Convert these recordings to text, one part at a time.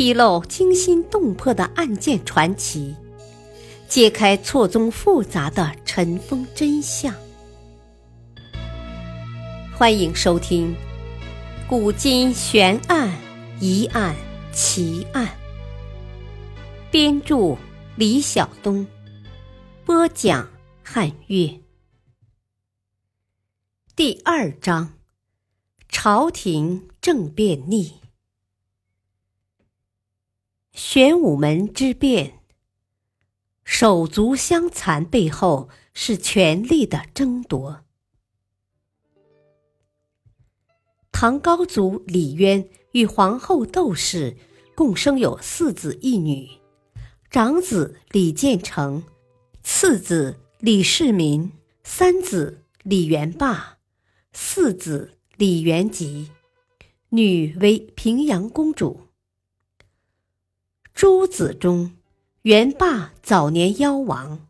披露惊心动魄的案件传奇，揭开错综复杂的尘封真相。欢迎收听《古今悬案、疑案、奇案》，编著李晓东，播讲汉月。第二章：朝廷政变逆。玄武门之变，手足相残背后是权力的争夺。唐高祖李渊与皇后窦氏共生有四子一女，长子李建成，次子李世民，三子李元霸，四子李元吉，女为平阳公主。诸子中，元霸早年夭亡，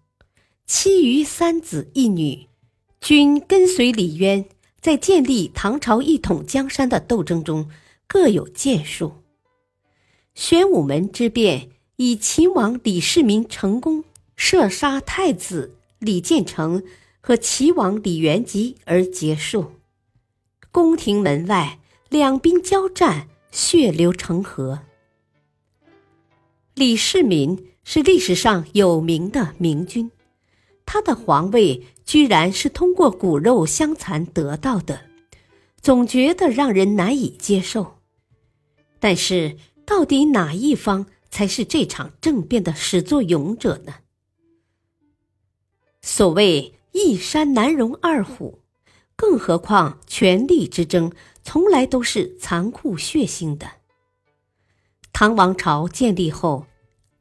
其余三子一女均跟随李渊在建立唐朝一统江山的斗争中各有建树。玄武门之变以秦王李世民成功射杀太子李建成和齐王李元吉而结束。宫廷门外，两兵交战，血流成河。李世民是历史上有名的明君，他的皇位居然是通过骨肉相残得到的，总觉得让人难以接受。但是，到底哪一方才是这场政变的始作俑者呢？所谓一山难容二虎，更何况权力之争从来都是残酷血腥的。唐王朝建立后。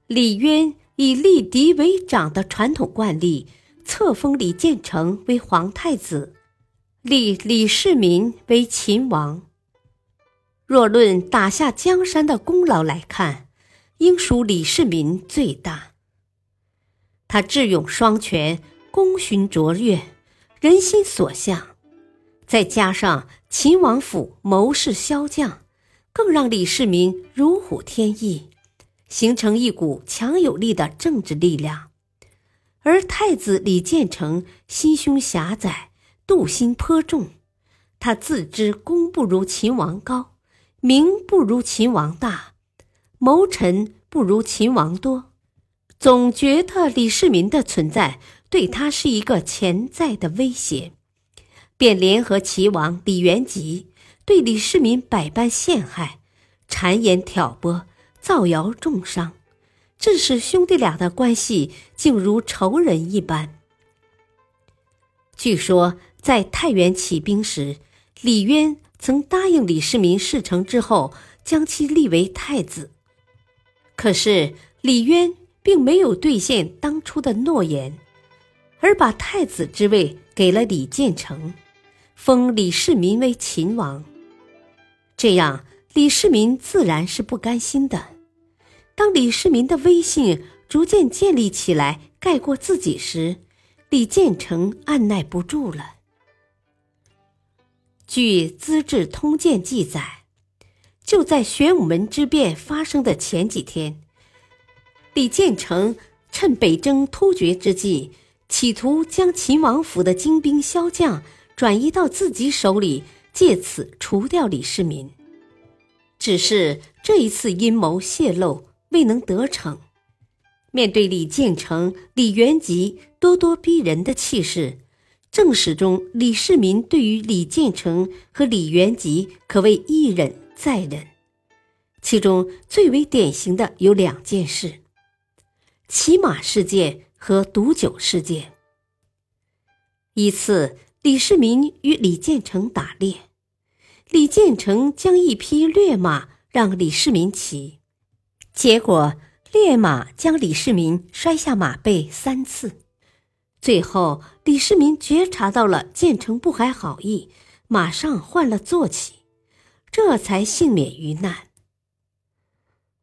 李渊以立嫡为长的传统惯例，册封李建成为皇太子，立李世民为秦王。若论打下江山的功劳来看，应属李世民最大。他智勇双全，功勋卓越，人心所向，再加上秦王府谋士骁将，更让李世民如虎添翼。形成一股强有力的政治力量，而太子李建成心胸狭窄，妒心颇重。他自知功不如秦王高，名不如秦王大，谋臣不如秦王多，总觉得李世民的存在对他是一个潜在的威胁，便联合齐王李元吉对李世民百般陷害，谗言挑拨。造谣重伤，致使兄弟俩的关系竟如仇人一般。据说在太原起兵时，李渊曾答应李世民事成之后将其立为太子，可是李渊并没有兑现当初的诺言，而把太子之位给了李建成，封李世民为秦王。这样。李世民自然是不甘心的。当李世民的威信逐渐建立起来，盖过自己时，李建成按耐不住了。据《资治通鉴》记载，就在玄武门之变发生的前几天，李建成趁北征突厥之际，企图将秦王府的精兵骁将转移到自己手里，借此除掉李世民。只是这一次阴谋泄露未能得逞。面对李建成、李元吉咄咄逼人的气势，正史中李世民对于李建成和李元吉可谓一忍再忍。其中最为典型的有两件事：骑马事件和毒酒事件。一次，李世民与李建成打猎。李建成将一匹劣马让李世民骑，结果劣马将李世民摔下马背三次。最后，李世民觉察到了建成不怀好意，马上换了坐骑，这才幸免于难。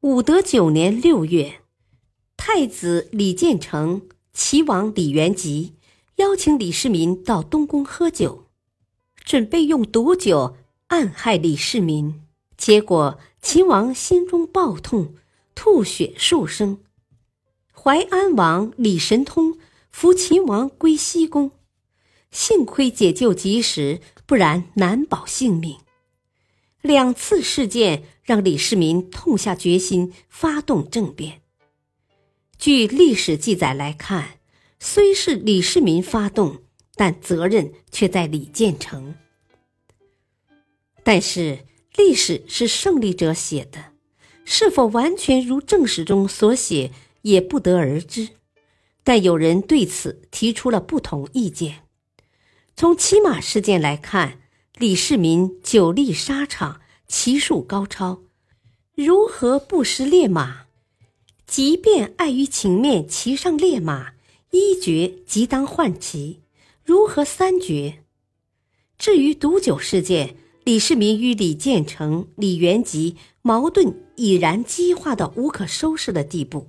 武德九年六月，太子李建成、齐王李元吉邀请李世民到东宫喝酒，准备用毒酒。暗害李世民，结果秦王心中暴痛，吐血数升。淮安王李神通扶秦王归西宫，幸亏解救及时，不然难保性命。两次事件让李世民痛下决心，发动政变。据历史记载来看，虽是李世民发动，但责任却在李建成。但是历史是胜利者写的，是否完全如正史中所写？也不得而知，但有人对此提出了不同意见。从骑马事件来看，李世民久历沙场，骑术高超，如何不失烈马？即便碍于情面骑上烈马，一绝即当换骑，如何三绝？至于毒酒事件，李世民与李建成、李元吉矛盾已然激化到无可收拾的地步。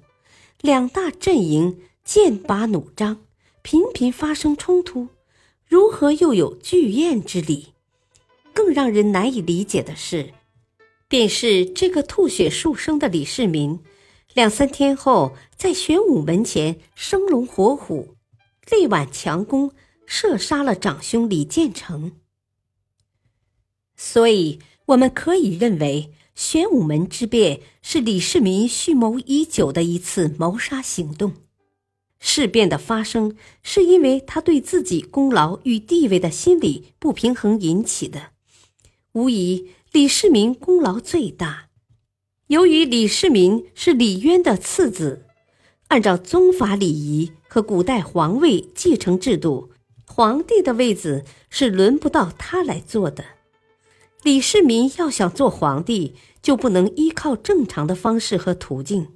两大阵营剑拔弩张，频频发生冲突，如何又有聚宴之理？更让人难以理解的是，便是这个吐血数生的李世民，两三天后在玄武门前生龙活虎，力挽强攻，射杀了长兄李建成。所以，我们可以认为。玄武门之变是李世民蓄谋已久的一次谋杀行动。事变的发生是因为他对自己功劳与地位的心理不平衡引起的。无疑，李世民功劳最大。由于李世民是李渊的次子，按照宗法礼仪和古代皇位继承制度，皇帝的位子是轮不到他来坐的。李世民要想做皇帝，就不能依靠正常的方式和途径。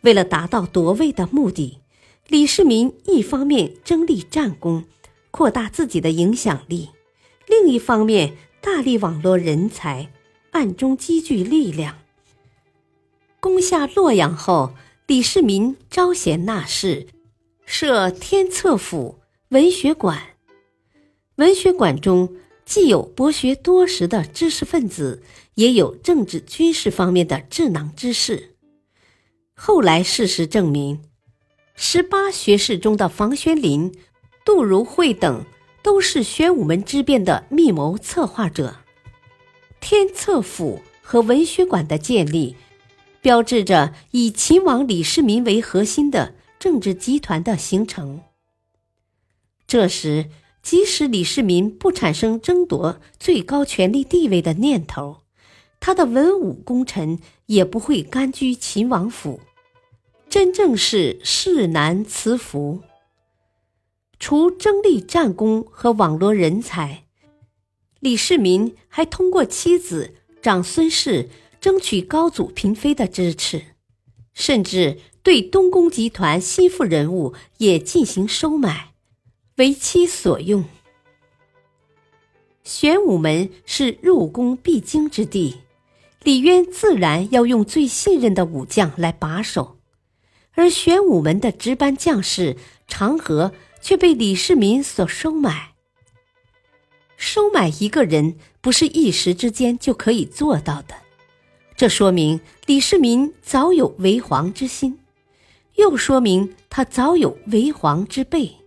为了达到夺位的目的，李世民一方面争立战功，扩大自己的影响力；另一方面大力网罗人才，暗中积聚力量。攻下洛阳后，李世民招贤纳士，设天策府、文学馆。文学馆中。既有博学多识的知识分子，也有政治军事方面的智囊之士。后来事实证明，十八学士中的房玄龄、杜如晦等都是玄武门之变的密谋策划者。天策府和文学馆的建立，标志着以秦王李世民为核心的政治集团的形成。这时。即使李世民不产生争夺最高权力地位的念头，他的文武功臣也不会甘居秦王府，真正是世难辞服。除争立战功和网罗人才，李世民还通过妻子长孙氏争取高祖嫔妃的支持，甚至对东宫集团心腹人物也进行收买。为其所用。玄武门是入宫必经之地，李渊自然要用最信任的武将来把守，而玄武门的值班将士长河却被李世民所收买。收买一个人不是一时之间就可以做到的，这说明李世民早有为皇之心，又说明他早有为皇之备。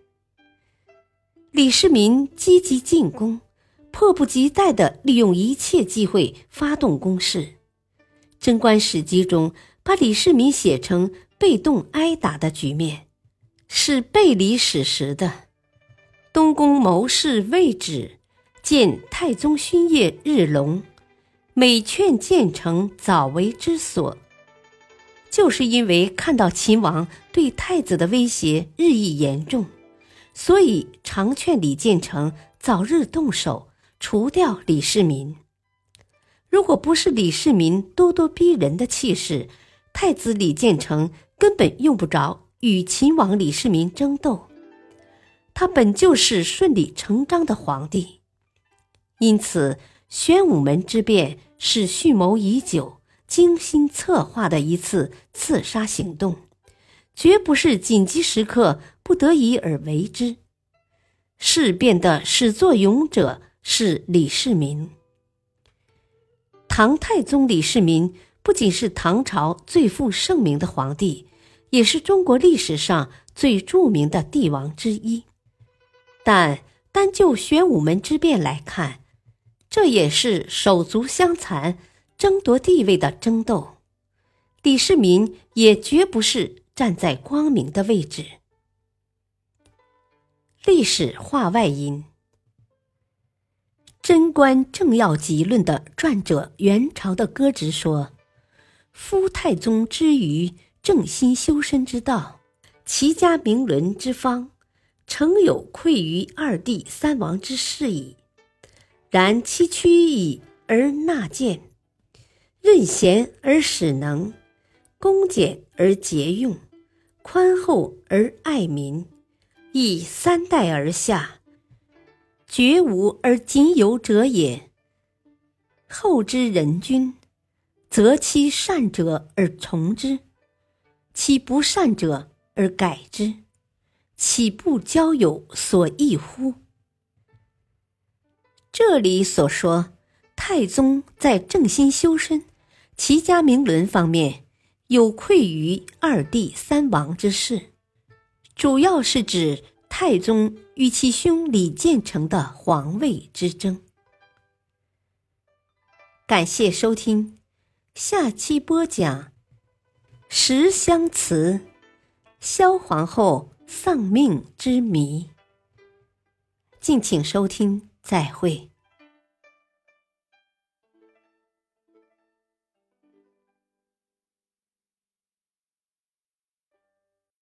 李世民积极进攻，迫不及待地利用一切机会发动攻势，《贞观史记》中把李世民写成被动挨打的局面，是背离史实的。东宫谋士魏止见太宗勋业日隆，每劝建成早为之所，就是因为看到秦王对太子的威胁日益严重。所以，常劝李建成早日动手除掉李世民。如果不是李世民咄咄逼人的气势，太子李建成根本用不着与秦王李世民争斗。他本就是顺理成章的皇帝，因此玄武门之变是蓄谋已久、精心策划的一次刺杀行动。绝不是紧急时刻不得已而为之。事变的始作俑者是李世民。唐太宗李世民不仅是唐朝最负盛名的皇帝，也是中国历史上最著名的帝王之一。但单就玄武门之变来看，这也是手足相残、争夺地位的争斗。李世民也绝不是站在光明的位置。历史话外音。《贞观政要集论》的撰者元朝的歌直说：“夫太宗之于正心修身之道，其家明伦之方，诚有愧于二帝三王之事矣。然其屈以而纳谏，任贤而使能，恭俭而节用，宽厚而爱民，亦三代而下。”绝无而仅有者也。后之人君，择其善者而从之，其不善者而改之，岂不交友所益乎？这里所说太宗在正心修身、齐家明伦方面有愧于二帝三王之事，主要是指。太宗与其兄李建成的皇位之争。感谢收听，下期播讲十香词萧皇后丧命之谜。敬请收听，再会。